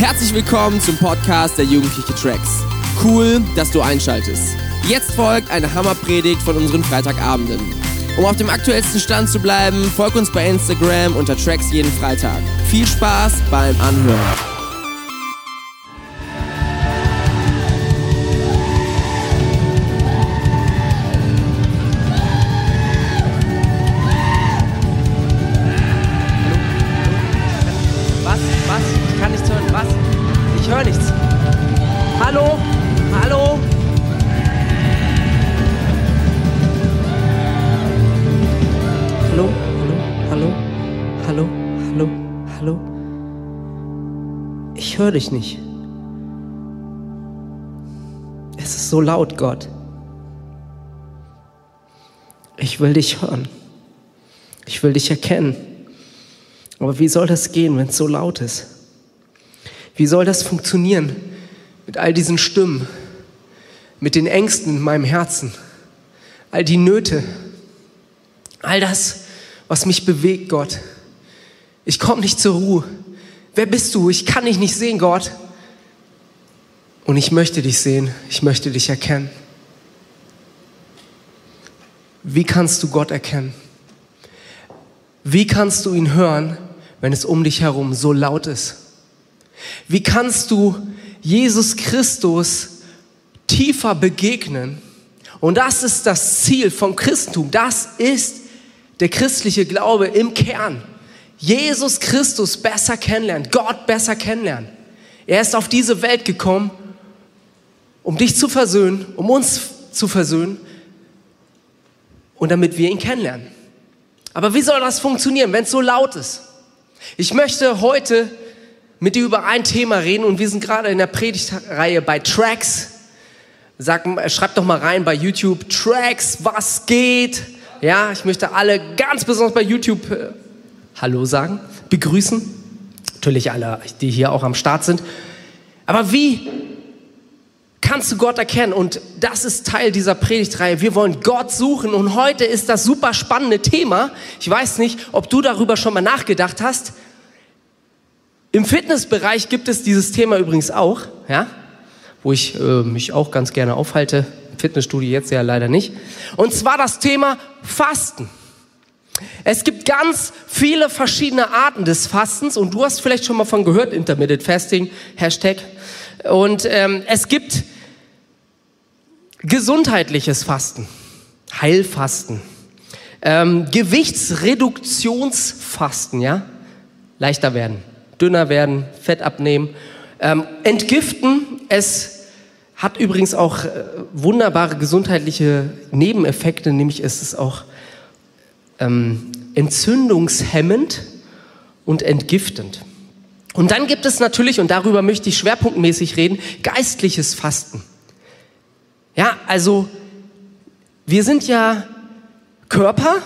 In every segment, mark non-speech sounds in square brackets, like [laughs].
Herzlich willkommen zum Podcast der Jugendliche Tracks. Cool, dass du einschaltest. Jetzt folgt eine Hammerpredigt von unseren Freitagabenden. Um auf dem aktuellsten Stand zu bleiben, folg uns bei Instagram unter Tracks jeden Freitag. Viel Spaß beim Anhören. Hallo? Hallo? Hallo? Ich höre dich nicht. Es ist so laut, Gott. Ich will dich hören. Ich will dich erkennen. Aber wie soll das gehen, wenn es so laut ist? Wie soll das funktionieren mit all diesen Stimmen, mit den Ängsten in meinem Herzen, all die Nöte, all das, was mich bewegt, Gott? Ich komme nicht zur Ruhe. Wer bist du? Ich kann dich nicht sehen, Gott. Und ich möchte dich sehen, ich möchte dich erkennen. Wie kannst du Gott erkennen? Wie kannst du ihn hören, wenn es um dich herum so laut ist? Wie kannst du Jesus Christus tiefer begegnen? Und das ist das Ziel vom Christentum. Das ist der christliche Glaube im Kern. Jesus Christus besser kennenlernen, Gott besser kennenlernen. Er ist auf diese Welt gekommen, um dich zu versöhnen, um uns zu versöhnen und damit wir ihn kennenlernen. Aber wie soll das funktionieren, wenn es so laut ist? Ich möchte heute mit dir über ein Thema reden und wir sind gerade in der Predigtreihe bei Tracks. Sag, schreib doch mal rein bei YouTube Tracks, was geht? Ja, ich möchte alle ganz besonders bei YouTube äh, Hallo sagen, begrüßen. Natürlich alle, die hier auch am Start sind. Aber wie kannst du Gott erkennen? Und das ist Teil dieser Predigtreihe. Wir wollen Gott suchen und heute ist das super spannende Thema. Ich weiß nicht, ob du darüber schon mal nachgedacht hast. Im Fitnessbereich gibt es dieses Thema übrigens auch, ja, wo ich äh, mich auch ganz gerne aufhalte. Im Fitnessstudio jetzt ja leider nicht. Und zwar das Thema Fasten. Es gibt ganz viele verschiedene Arten des Fastens und du hast vielleicht schon mal von gehört, Intermittent Fasting, Hashtag. Und ähm, es gibt gesundheitliches Fasten, Heilfasten, ähm, Gewichtsreduktionsfasten, ja, leichter werden, dünner werden, Fett abnehmen, ähm, entgiften. Es hat übrigens auch äh, wunderbare gesundheitliche Nebeneffekte, nämlich ist es auch ähm, entzündungshemmend und entgiftend. Und dann gibt es natürlich, und darüber möchte ich schwerpunktmäßig reden, geistliches Fasten. Ja, also wir sind ja Körper,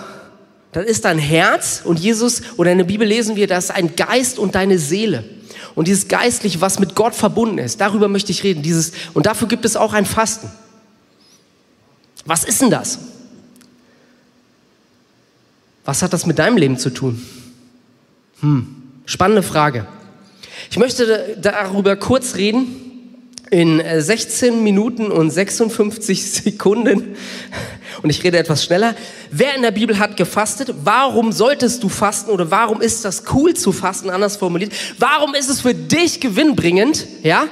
das ist dein Herz und Jesus oder in der Bibel lesen wir, das ist ein Geist und deine Seele. Und dieses Geistliche, was mit Gott verbunden ist, darüber möchte ich reden. Dieses, und dafür gibt es auch ein Fasten. Was ist denn das? Was hat das mit deinem Leben zu tun? Hm, spannende Frage. Ich möchte darüber kurz reden in 16 Minuten und 56 [laughs] Sekunden. Und ich rede etwas schneller. Wer in der Bibel hat gefastet? Warum solltest du fasten oder warum ist das cool zu fasten? Anders formuliert. Warum ist es für dich gewinnbringend? Ja?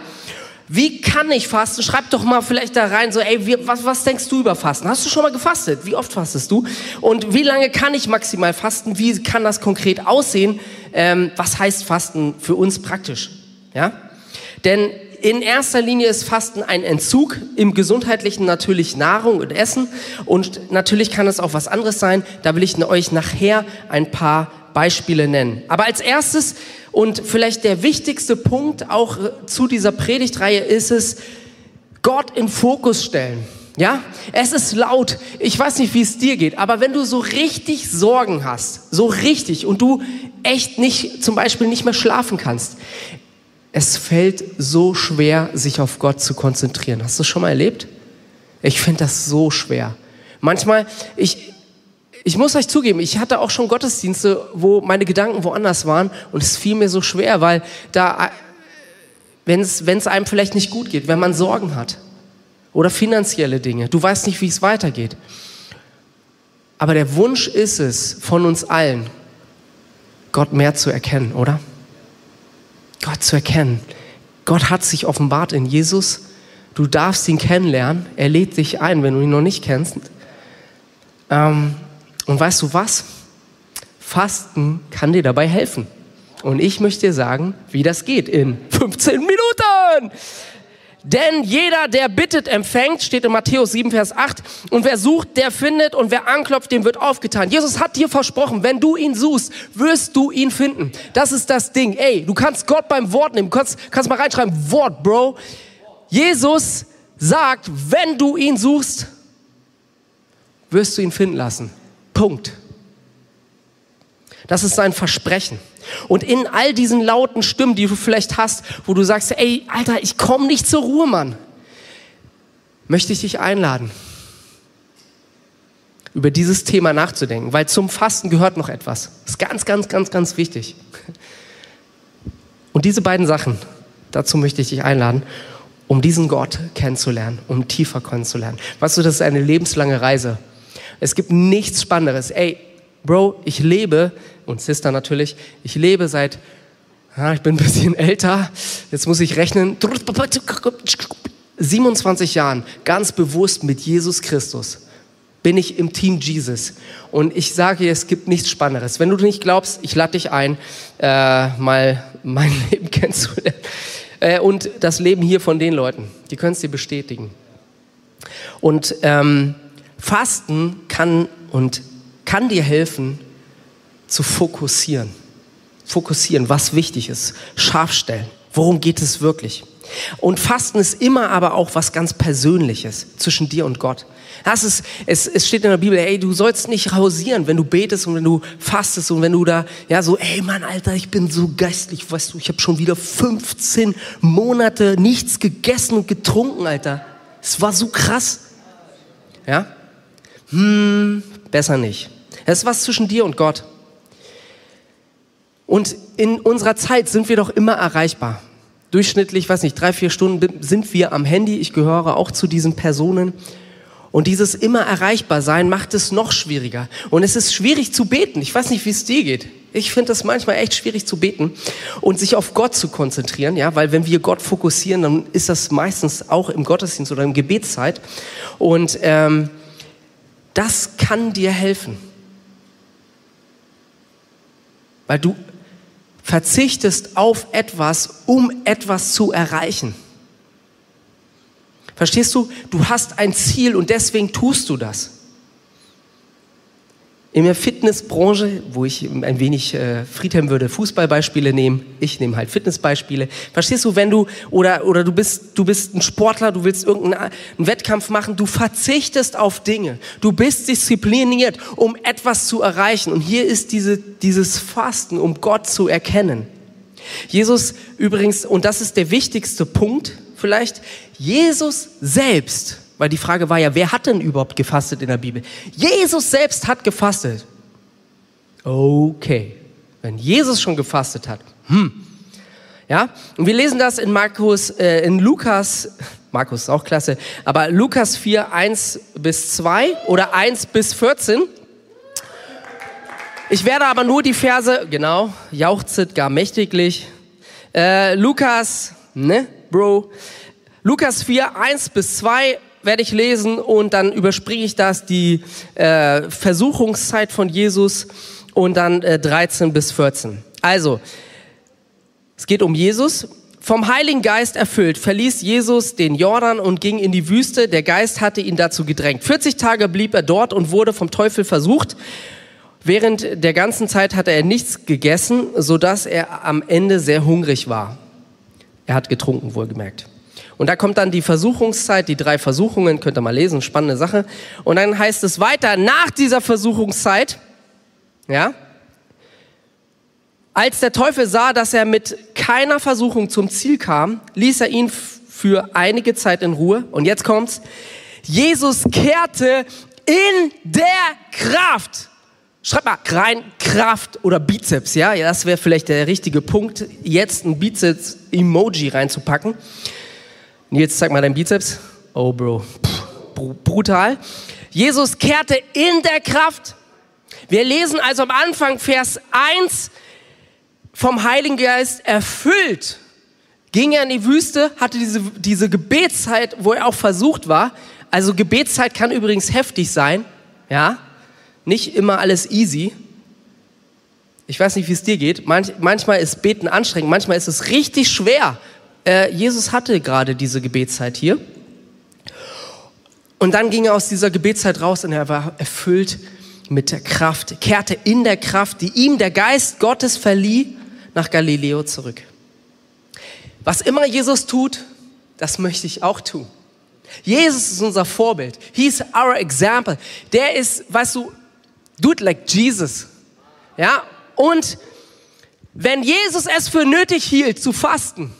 Wie kann ich fasten? Schreib doch mal vielleicht da rein, so, ey, wie, was, was denkst du über Fasten? Hast du schon mal gefastet? Wie oft fastest du? Und wie lange kann ich maximal fasten? Wie kann das konkret aussehen? Ähm, was heißt Fasten für uns praktisch? Ja? Denn in erster Linie ist Fasten ein Entzug, im Gesundheitlichen natürlich Nahrung und Essen und natürlich kann es auch was anderes sein. Da will ich euch nachher ein paar Beispiele nennen. Aber als erstes und vielleicht der wichtigste Punkt auch zu dieser Predigtreihe ist es, Gott in Fokus stellen. Ja, es ist laut. Ich weiß nicht, wie es dir geht, aber wenn du so richtig Sorgen hast, so richtig und du echt nicht, zum Beispiel nicht mehr schlafen kannst, es fällt so schwer, sich auf Gott zu konzentrieren. Hast du das schon mal erlebt? Ich finde das so schwer. Manchmal, ich, ich muss euch zugeben, ich hatte auch schon Gottesdienste, wo meine Gedanken woanders waren und es fiel mir so schwer, weil da wenn es einem vielleicht nicht gut geht, wenn man Sorgen hat oder finanzielle Dinge. Du weißt nicht, wie es weitergeht. Aber der Wunsch ist es von uns allen, Gott mehr zu erkennen, oder? Gott zu erkennen. Gott hat sich offenbart in Jesus. Du darfst ihn kennenlernen. Er lädt dich ein, wenn du ihn noch nicht kennst. Ähm, und weißt du was? Fasten kann dir dabei helfen. Und ich möchte dir sagen, wie das geht in 15 Minuten. Denn jeder, der bittet, empfängt, steht in Matthäus 7, Vers 8. Und wer sucht, der findet. Und wer anklopft, dem wird aufgetan. Jesus hat dir versprochen, wenn du ihn suchst, wirst du ihn finden. Das ist das Ding. Ey, du kannst Gott beim Wort nehmen. Du kannst, kannst mal reinschreiben, Wort, Bro. Jesus sagt, wenn du ihn suchst, wirst du ihn finden lassen. Punkt. Das ist sein Versprechen. Und in all diesen lauten Stimmen, die du vielleicht hast, wo du sagst, ey, Alter, ich komme nicht zur Ruhe, Mann, möchte ich dich einladen, über dieses Thema nachzudenken, weil zum Fasten gehört noch etwas. Das ist ganz, ganz, ganz, ganz wichtig. Und diese beiden Sachen, dazu möchte ich dich einladen, um diesen Gott kennenzulernen, um tiefer kennenzulernen. Weißt du, das ist eine lebenslange Reise. Es gibt nichts Spannenderes. Ey, Bro, ich lebe und Sister natürlich. Ich lebe seit, ja, ich bin ein bisschen [laughs] älter, jetzt muss ich rechnen, 27 Jahren ganz bewusst mit Jesus Christus bin ich im Team Jesus. Und ich sage es gibt nichts Spannenderes. Wenn du nicht glaubst, ich lade dich ein, äh, mal mein [laughs] Leben kennenzulernen. Äh, und das Leben hier von den Leuten. Die können es dir bestätigen. Und ähm, Fasten kann und kann dir helfen, zu fokussieren. Fokussieren, was wichtig ist. Scharf stellen. Worum geht es wirklich? Und Fasten ist immer aber auch was ganz Persönliches zwischen dir und Gott. Das ist, es, es steht in der Bibel, ey, du sollst nicht hausieren, wenn du betest und wenn du fastest und wenn du da, ja, so, ey, Mann, Alter, ich bin so geistlich, weißt du, ich habe schon wieder 15 Monate nichts gegessen und getrunken, Alter. Es war so krass. Ja? Hm, besser nicht. Es ist was zwischen dir und Gott. Und in unserer Zeit sind wir doch immer erreichbar. Durchschnittlich, weiß nicht, drei, vier Stunden sind wir am Handy. Ich gehöre auch zu diesen Personen. Und dieses immer erreichbar sein macht es noch schwieriger. Und es ist schwierig zu beten. Ich weiß nicht, wie es dir geht. Ich finde es manchmal echt schwierig zu beten und sich auf Gott zu konzentrieren, ja, weil wenn wir Gott fokussieren, dann ist das meistens auch im Gottesdienst oder im Gebetszeit. Und ähm, das kann dir helfen. Weil du verzichtest auf etwas, um etwas zu erreichen. Verstehst du? Du hast ein Ziel und deswegen tust du das in der Fitnessbranche, wo ich ein wenig äh, Friedhelm würde Fußballbeispiele nehmen, ich nehme halt Fitnessbeispiele. Verstehst du, wenn du oder oder du bist du bist ein Sportler, du willst irgendeinen Wettkampf machen, du verzichtest auf Dinge. Du bist diszipliniert, um etwas zu erreichen und hier ist diese dieses Fasten, um Gott zu erkennen. Jesus übrigens und das ist der wichtigste Punkt vielleicht, Jesus selbst weil die Frage war ja, wer hat denn überhaupt gefastet in der Bibel? Jesus selbst hat gefastet. Okay, wenn Jesus schon gefastet hat, hm. Ja, und wir lesen das in Markus, äh, in Lukas, [laughs] Markus ist auch klasse, aber Lukas 4, 1 bis 2 oder 1 bis 14. Ich werde aber nur die Verse, genau, jauchzet gar mächtiglich. Äh, Lukas, ne, Bro. Lukas 4, 1 bis 2 werde ich lesen und dann überspringe ich das, die äh, Versuchungszeit von Jesus und dann äh, 13 bis 14. Also, es geht um Jesus. Vom Heiligen Geist erfüllt, verließ Jesus den Jordan und ging in die Wüste. Der Geist hatte ihn dazu gedrängt. 40 Tage blieb er dort und wurde vom Teufel versucht. Während der ganzen Zeit hatte er nichts gegessen, sodass er am Ende sehr hungrig war. Er hat getrunken, wohlgemerkt. Und da kommt dann die Versuchungszeit, die drei Versuchungen, könnt ihr mal lesen, spannende Sache. Und dann heißt es weiter, nach dieser Versuchungszeit, ja, als der Teufel sah, dass er mit keiner Versuchung zum Ziel kam, ließ er ihn für einige Zeit in Ruhe. Und jetzt kommt's. Jesus kehrte in der Kraft Schreib mal rein Kraft oder Bizeps, ja das wäre vielleicht der richtige Punkt, jetzt ein Bizeps-Emoji reinzupacken. Nils, zeig mal deinen Bizeps. Oh, Bro. Puh, brutal. Jesus kehrte in der Kraft. Wir lesen also am Anfang Vers 1 vom Heiligen Geist erfüllt. Ging er in die Wüste, hatte diese, diese Gebetszeit, wo er auch versucht war. Also Gebetszeit kann übrigens heftig sein, ja? Nicht immer alles easy. Ich weiß nicht, wie es dir geht. Manch, manchmal ist Beten anstrengend, manchmal ist es richtig schwer. Äh, Jesus hatte gerade diese Gebetszeit hier. Und dann ging er aus dieser Gebetszeit raus und er war erfüllt mit der Kraft, kehrte in der Kraft, die ihm der Geist Gottes verlieh, nach Galileo zurück. Was immer Jesus tut, das möchte ich auch tun. Jesus ist unser Vorbild. He's our example. Der ist, weißt du, it like Jesus. Ja? Und wenn Jesus es für nötig hielt, zu fasten,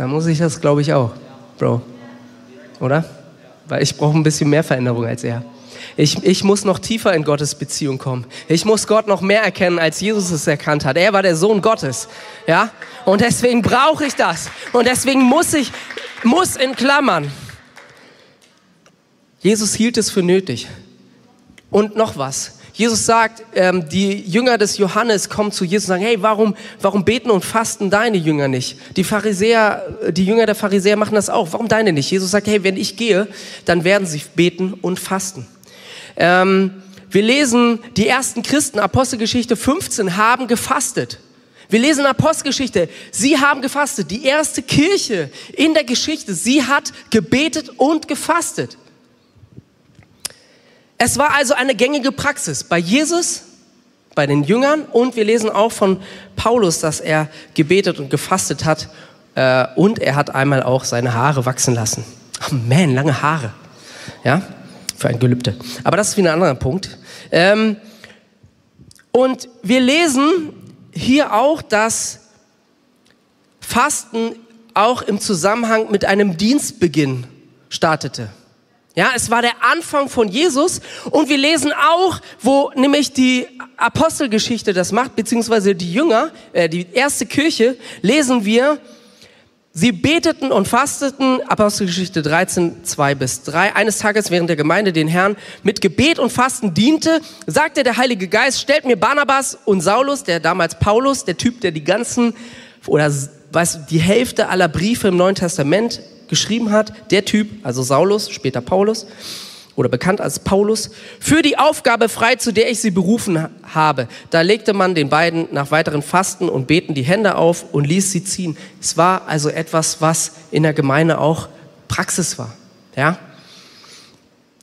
dann muss ich das, glaube ich, auch. Bro. Oder? Weil ich brauche ein bisschen mehr Veränderung als er. Ich, ich muss noch tiefer in Gottes Beziehung kommen. Ich muss Gott noch mehr erkennen, als Jesus es erkannt hat. Er war der Sohn Gottes. Ja? Und deswegen brauche ich das. Und deswegen muss ich, muss in Klammern. Jesus hielt es für nötig. Und noch was. Jesus sagt, ähm, die Jünger des Johannes kommen zu Jesus und sagen, hey, warum, warum beten und fasten deine Jünger nicht? Die Pharisäer, die Jünger der Pharisäer machen das auch. Warum deine nicht? Jesus sagt, hey, wenn ich gehe, dann werden sie beten und fasten. Ähm, wir lesen, die ersten Christen, Apostelgeschichte 15, haben gefastet. Wir lesen Apostelgeschichte, sie haben gefastet. Die erste Kirche in der Geschichte, sie hat gebetet und gefastet. Es war also eine gängige Praxis bei Jesus, bei den Jüngern und wir lesen auch von Paulus, dass er gebetet und gefastet hat äh, und er hat einmal auch seine Haare wachsen lassen. Oh man, lange Haare. Ja, für ein Gelübde. Aber das ist wieder ein anderer Punkt. Ähm, und wir lesen hier auch, dass Fasten auch im Zusammenhang mit einem Dienstbeginn startete. Ja, es war der Anfang von Jesus und wir lesen auch, wo nämlich die Apostelgeschichte das macht, beziehungsweise die Jünger, äh, die erste Kirche, lesen wir, sie beteten und fasteten, Apostelgeschichte 13, 2 bis 3. Eines Tages, während der Gemeinde den Herrn mit Gebet und Fasten diente, sagte der Heilige Geist, stellt mir Barnabas und Saulus, der damals Paulus, der Typ, der die ganzen, oder du, die Hälfte aller Briefe im Neuen Testament geschrieben hat, der Typ, also Saulus, später Paulus, oder bekannt als Paulus, für die Aufgabe frei, zu der ich sie berufen habe. Da legte man den beiden nach weiteren Fasten und Beten die Hände auf und ließ sie ziehen. Es war also etwas, was in der Gemeinde auch Praxis war. Ja?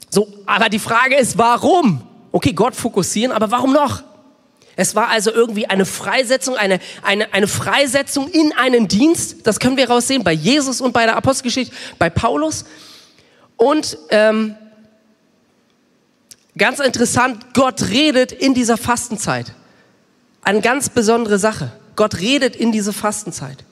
So, aber die Frage ist, warum? Okay, Gott fokussieren, aber warum noch? Es war also irgendwie eine Freisetzung, eine, eine, eine Freisetzung in einen Dienst. Das können wir raussehen bei Jesus und bei der Apostelgeschichte, bei Paulus. Und ähm, ganz interessant, Gott redet in dieser Fastenzeit. Eine ganz besondere Sache. Gott redet in diese Fastenzeit.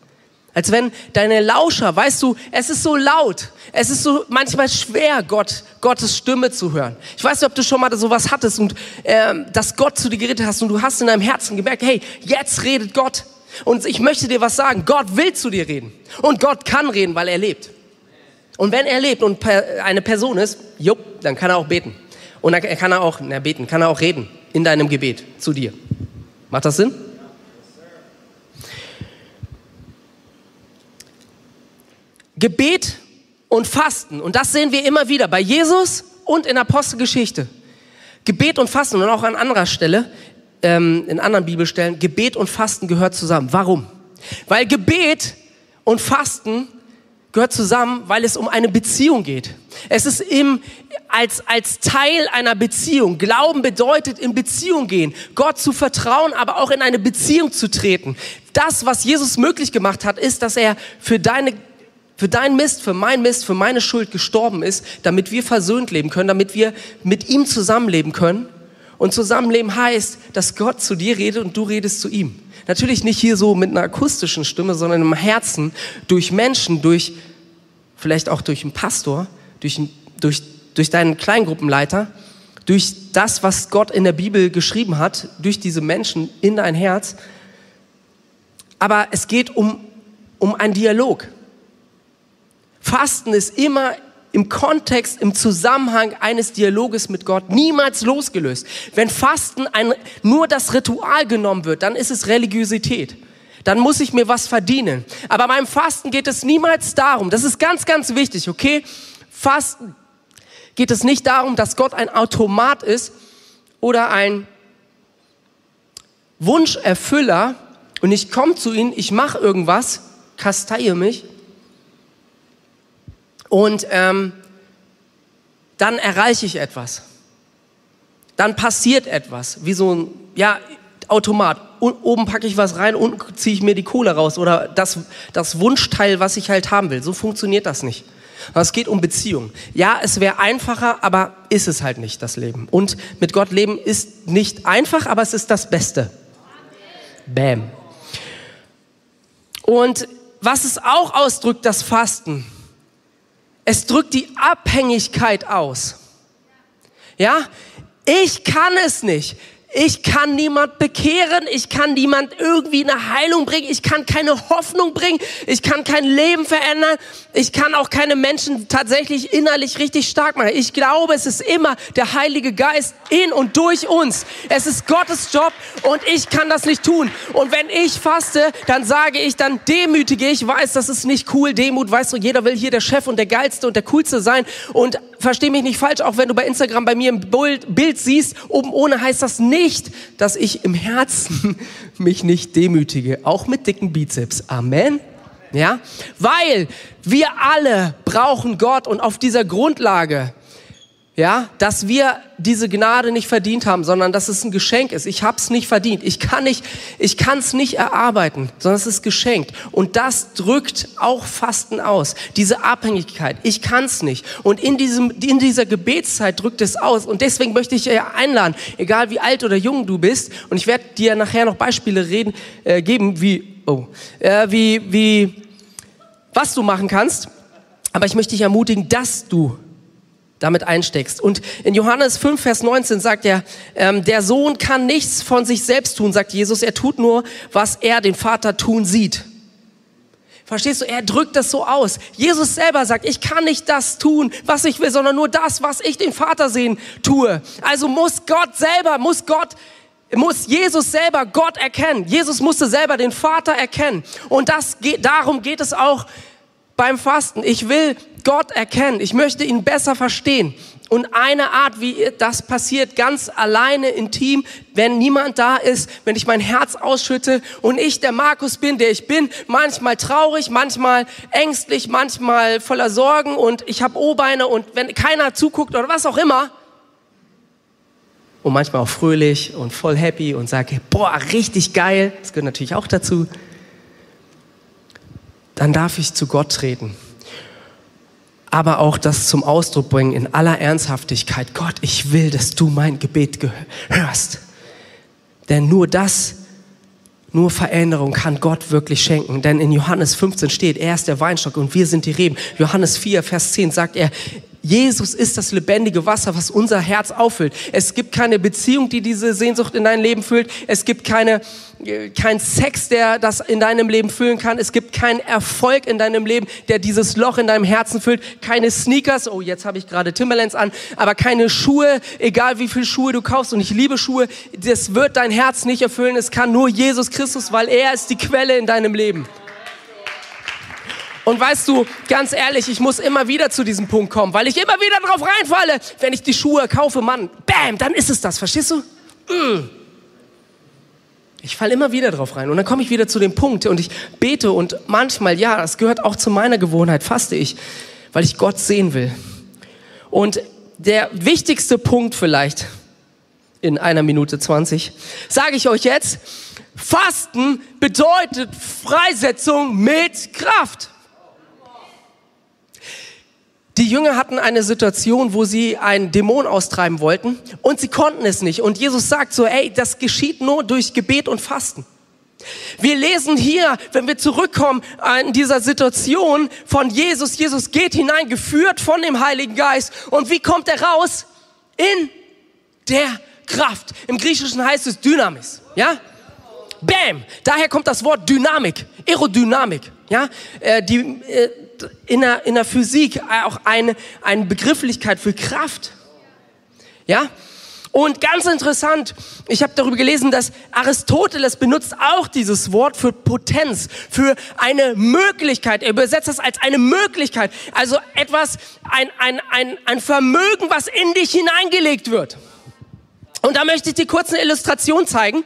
Als wenn deine Lauscher, weißt du, es ist so laut, es ist so manchmal schwer, Gott, Gottes Stimme zu hören. Ich weiß nicht, ob du schon mal sowas hattest und ähm, dass Gott zu dir geredet hast und du hast in deinem Herzen gemerkt, hey, jetzt redet Gott. Und ich möchte dir was sagen, Gott will zu dir reden. Und Gott kann reden, weil er lebt. Und wenn er lebt und eine Person ist, jupp, dann kann er auch beten. Und dann kann er auch, na, beten, kann er auch reden in deinem Gebet zu dir. Macht das Sinn? Gebet und Fasten. Und das sehen wir immer wieder bei Jesus und in Apostelgeschichte. Gebet und Fasten und auch an anderer Stelle, ähm, in anderen Bibelstellen, Gebet und Fasten gehört zusammen. Warum? Weil Gebet und Fasten gehört zusammen, weil es um eine Beziehung geht. Es ist im, als, als Teil einer Beziehung. Glauben bedeutet in Beziehung gehen, Gott zu vertrauen, aber auch in eine Beziehung zu treten. Das, was Jesus möglich gemacht hat, ist, dass er für deine für dein Mist, für mein Mist, für meine Schuld gestorben ist, damit wir versöhnt leben können, damit wir mit ihm zusammenleben können. Und Zusammenleben heißt, dass Gott zu dir redet und du redest zu ihm. Natürlich nicht hier so mit einer akustischen Stimme, sondern im Herzen, durch Menschen, durch, vielleicht auch durch einen Pastor, durch, durch, durch deinen Kleingruppenleiter. durch das, was Gott in der Bibel geschrieben hat, durch diese Menschen in dein Herz. Aber es geht um, um einen Dialog. Fasten ist immer im Kontext, im Zusammenhang eines Dialoges mit Gott niemals losgelöst. Wenn Fasten ein, nur das Ritual genommen wird, dann ist es Religiosität. Dann muss ich mir was verdienen. Aber beim Fasten geht es niemals darum, das ist ganz, ganz wichtig, okay? Fasten geht es nicht darum, dass Gott ein Automat ist oder ein Wunscherfüller und ich komme zu ihm, ich mache irgendwas, kasteie mich und ähm, dann erreiche ich etwas. Dann passiert etwas, wie so ein ja, Automat. oben packe ich was rein, unten ziehe ich mir die Kohle raus oder das, das Wunschteil, was ich halt haben will. So funktioniert das nicht. Es geht um Beziehung. Ja, es wäre einfacher, aber ist es halt nicht, das Leben. Und mit Gott leben ist nicht einfach, aber es ist das Beste. Bam. Und was es auch ausdrückt, das Fasten, es drückt die Abhängigkeit aus. Ja, ich kann es nicht. Ich kann niemand bekehren, ich kann niemand irgendwie eine Heilung bringen, ich kann keine Hoffnung bringen, ich kann kein Leben verändern, ich kann auch keine Menschen tatsächlich innerlich richtig stark machen. Ich glaube, es ist immer der Heilige Geist in und durch uns. Es ist Gottes Job und ich kann das nicht tun. Und wenn ich faste, dann sage ich, dann demütige ich, weiß, das ist nicht cool, Demut, weißt du, jeder will hier der Chef und der Geilste und der Coolste sein. Und versteh mich nicht falsch, auch wenn du bei Instagram bei mir ein Bild siehst, oben ohne heißt das nicht, dass ich im Herzen [laughs] mich nicht demütige, auch mit dicken Bizeps. Amen. Ja, weil wir alle brauchen Gott und auf dieser Grundlage ja, dass wir diese Gnade nicht verdient haben, sondern dass es ein Geschenk ist. Ich habe es nicht verdient. Ich kann nicht, ich kann es nicht erarbeiten, sondern es ist geschenkt. Und das drückt auch Fasten aus. Diese Abhängigkeit. Ich kann es nicht. Und in diesem, in dieser Gebetszeit drückt es aus. Und deswegen möchte ich dir einladen, egal wie alt oder jung du bist. Und ich werde dir nachher noch Beispiele reden, äh, geben, wie, oh, äh, wie, wie, was du machen kannst. Aber ich möchte dich ermutigen, dass du damit einsteckst. Und in Johannes 5, Vers 19 sagt er, ähm, der Sohn kann nichts von sich selbst tun, sagt Jesus, er tut nur, was er den Vater tun sieht. Verstehst du? Er drückt das so aus. Jesus selber sagt, ich kann nicht das tun, was ich will, sondern nur das, was ich den Vater sehen tue. Also muss Gott selber, muss Gott muss Jesus selber Gott erkennen. Jesus musste selber den Vater erkennen. Und das geht, darum geht es auch beim Fasten. Ich will Gott erkennen. Ich möchte ihn besser verstehen. Und eine Art, wie das passiert, ganz alleine, intim, wenn niemand da ist, wenn ich mein Herz ausschütte und ich der Markus bin, der ich bin, manchmal traurig, manchmal ängstlich, manchmal voller Sorgen und ich habe O-Beine und wenn keiner zuguckt oder was auch immer, und manchmal auch fröhlich und voll happy und sage, boah, richtig geil, das gehört natürlich auch dazu, dann darf ich zu Gott treten aber auch das zum Ausdruck bringen in aller Ernsthaftigkeit. Gott, ich will, dass du mein Gebet hörst. Denn nur das, nur Veränderung kann Gott wirklich schenken. Denn in Johannes 15 steht, er ist der Weinstock und wir sind die Reben. Johannes 4, Vers 10 sagt er, Jesus ist das lebendige Wasser, was unser Herz auffüllt. Es gibt keine Beziehung, die diese Sehnsucht in dein Leben füllt. Es gibt keine, äh, kein Sex, der das in deinem Leben füllen kann. Es gibt keinen Erfolg in deinem Leben, der dieses Loch in deinem Herzen füllt. Keine Sneakers, oh, jetzt habe ich gerade Timberlands an, aber keine Schuhe, egal wie viele Schuhe du kaufst. Und ich liebe Schuhe. Das wird dein Herz nicht erfüllen. Es kann nur Jesus Christus, weil er ist die Quelle in deinem Leben. Und weißt du, ganz ehrlich, ich muss immer wieder zu diesem Punkt kommen, weil ich immer wieder drauf reinfalle, wenn ich die Schuhe kaufe, Mann, bam, dann ist es das, verstehst du? Mm. Ich falle immer wieder drauf rein und dann komme ich wieder zu dem Punkt und ich bete und manchmal, ja, das gehört auch zu meiner Gewohnheit, faste ich, weil ich Gott sehen will. Und der wichtigste Punkt vielleicht in einer Minute 20, sage ich euch jetzt, Fasten bedeutet Freisetzung mit Kraft. Die Jünger hatten eine Situation, wo sie einen Dämon austreiben wollten und sie konnten es nicht. Und Jesus sagt so, ey, das geschieht nur durch Gebet und Fasten. Wir lesen hier, wenn wir zurückkommen in dieser Situation von Jesus, Jesus geht hinein, geführt von dem Heiligen Geist. Und wie kommt er raus? In der Kraft. Im Griechischen heißt es Dynamis. Ja? Bam! Daher kommt das Wort Dynamik, Aerodynamik. Ja? Äh, die, äh, in, der, in der Physik auch eine, eine Begrifflichkeit für Kraft. Ja? Und ganz interessant, ich habe darüber gelesen, dass Aristoteles benutzt auch dieses Wort für Potenz, für eine Möglichkeit. Er übersetzt das als eine Möglichkeit, also etwas, ein, ein, ein, ein Vermögen, was in dich hineingelegt wird. Und da möchte ich dir kurz eine Illustration zeigen.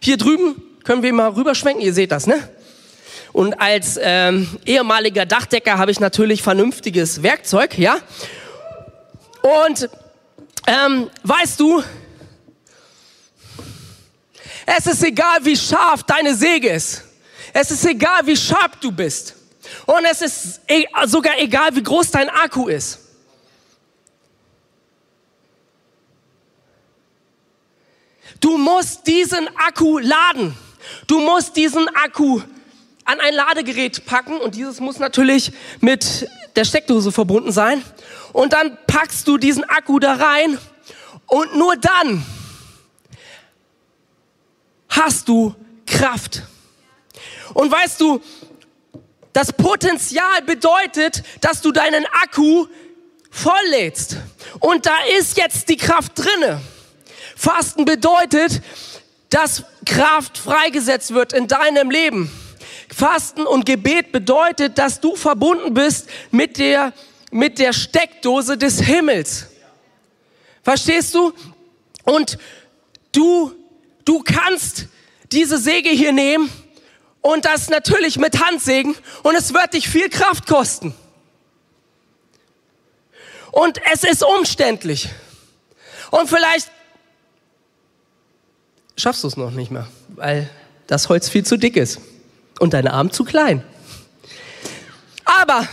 Hier drüben können wir mal rüberschwenken, ihr seht das, ne? Und als ähm, ehemaliger Dachdecker habe ich natürlich vernünftiges Werkzeug, ja? Und ähm, weißt du, es ist egal, wie scharf deine Säge ist. Es ist egal, wie scharf du bist. Und es ist e sogar egal, wie groß dein Akku ist. Du musst diesen Akku laden. Du musst diesen Akku an ein Ladegerät packen und dieses muss natürlich mit der Steckdose verbunden sein. Und dann packst du diesen Akku da rein und nur dann hast du Kraft. Und weißt du, das Potenzial bedeutet, dass du deinen Akku volllädst. Und da ist jetzt die Kraft drinne. Fasten bedeutet, dass Kraft freigesetzt wird in deinem Leben. Fasten und Gebet bedeutet, dass du verbunden bist mit der, mit der Steckdose des Himmels. Verstehst du? Und du, du kannst diese Säge hier nehmen und das natürlich mit Handsägen und es wird dich viel Kraft kosten. Und es ist umständlich. Und vielleicht schaffst du es noch nicht mehr, weil das Holz viel zu dick ist und dein Arm zu klein. Aber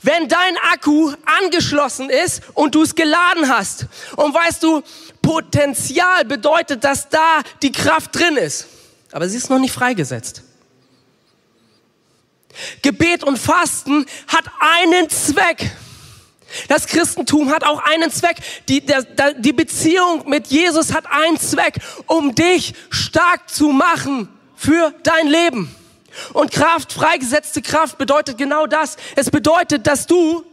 wenn dein Akku angeschlossen ist und du es geladen hast und weißt du, Potenzial bedeutet, dass da die Kraft drin ist, aber sie ist noch nicht freigesetzt. Gebet und Fasten hat einen Zweck. Das Christentum hat auch einen Zweck. Die, der, die Beziehung mit Jesus hat einen Zweck, um dich stark zu machen für dein Leben. Und Kraft, freigesetzte Kraft bedeutet genau das. Es bedeutet, dass du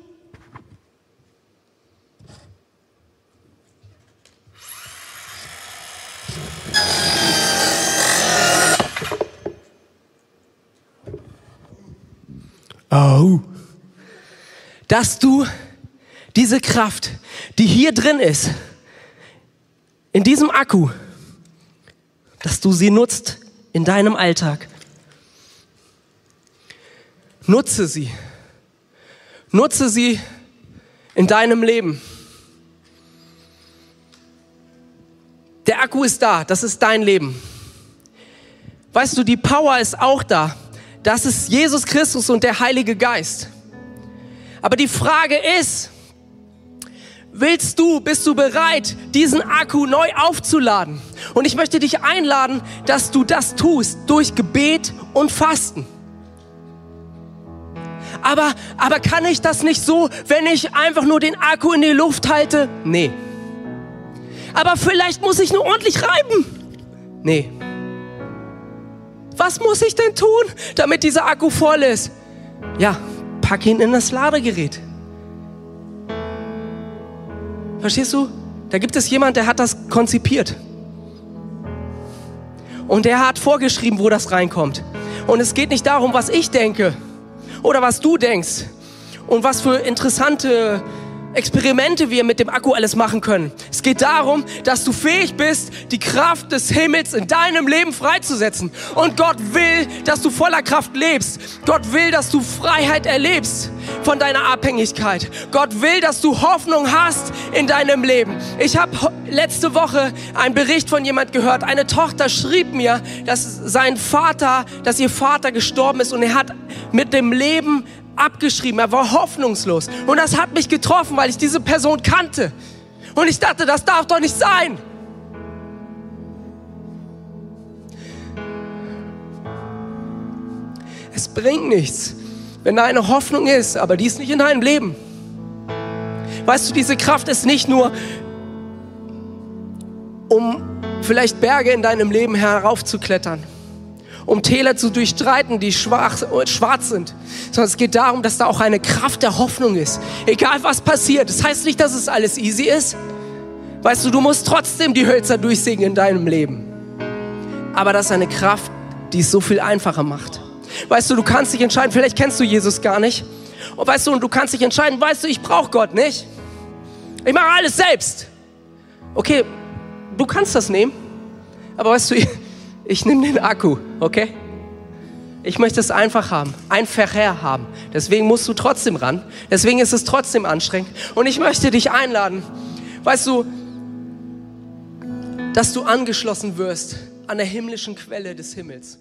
Oh. Dass du diese Kraft, die hier drin ist, in diesem Akku, dass du sie nutzt in deinem Alltag. Nutze sie. Nutze sie in deinem Leben. Der Akku ist da, das ist dein Leben. Weißt du, die Power ist auch da. Das ist Jesus Christus und der Heilige Geist. Aber die Frage ist, willst du, bist du bereit, diesen Akku neu aufzuladen? Und ich möchte dich einladen, dass du das tust durch Gebet und Fasten. Aber, aber kann ich das nicht so, wenn ich einfach nur den Akku in die Luft halte? Nee. Aber vielleicht muss ich nur ordentlich reiben. Nee. Was muss ich denn tun, damit dieser Akku voll ist? Ja, pack ihn in das Ladegerät. Verstehst du? Da gibt es jemand, der hat das konzipiert. Und der hat vorgeschrieben, wo das reinkommt. Und es geht nicht darum, was ich denke oder was du denkst und was für interessante Experimente wir mit dem Akku alles machen können. Es geht darum, dass du fähig bist, die Kraft des Himmels in deinem Leben freizusetzen. Und Gott will, dass du voller Kraft lebst. Gott will, dass du Freiheit erlebst von deiner Abhängigkeit. Gott will, dass du Hoffnung hast in deinem Leben. Ich habe letzte Woche einen Bericht von jemand gehört. Eine Tochter schrieb mir, dass sein Vater, dass ihr Vater gestorben ist und er hat mit dem Leben abgeschrieben, er war hoffnungslos. Und das hat mich getroffen, weil ich diese Person kannte. Und ich dachte, das darf doch nicht sein. Es bringt nichts, wenn da eine Hoffnung ist, aber die ist nicht in deinem Leben. Weißt du, diese Kraft ist nicht nur um vielleicht Berge in deinem Leben heraufzuklettern, um Täler zu durchstreiten, die schwach, schwarz sind, sondern es geht darum, dass da auch eine Kraft der Hoffnung ist. Egal was passiert, das heißt nicht, dass es alles easy ist. Weißt du, du musst trotzdem die Hölzer durchsägen in deinem Leben. Aber das ist eine Kraft, die es so viel einfacher macht. Weißt du, du kannst dich entscheiden, vielleicht kennst du Jesus gar nicht. Und weißt du, und du kannst dich entscheiden, weißt du, ich brauche Gott nicht. Ich mache alles selbst. Okay, du kannst das nehmen. Aber weißt du, ich, nehme den Akku, okay? Ich möchte es einfach haben, ein Verkehr haben. Deswegen musst du trotzdem ran. Deswegen ist es trotzdem anstrengend. Und ich möchte dich einladen, weißt du, dass du angeschlossen wirst an der himmlischen Quelle des Himmels.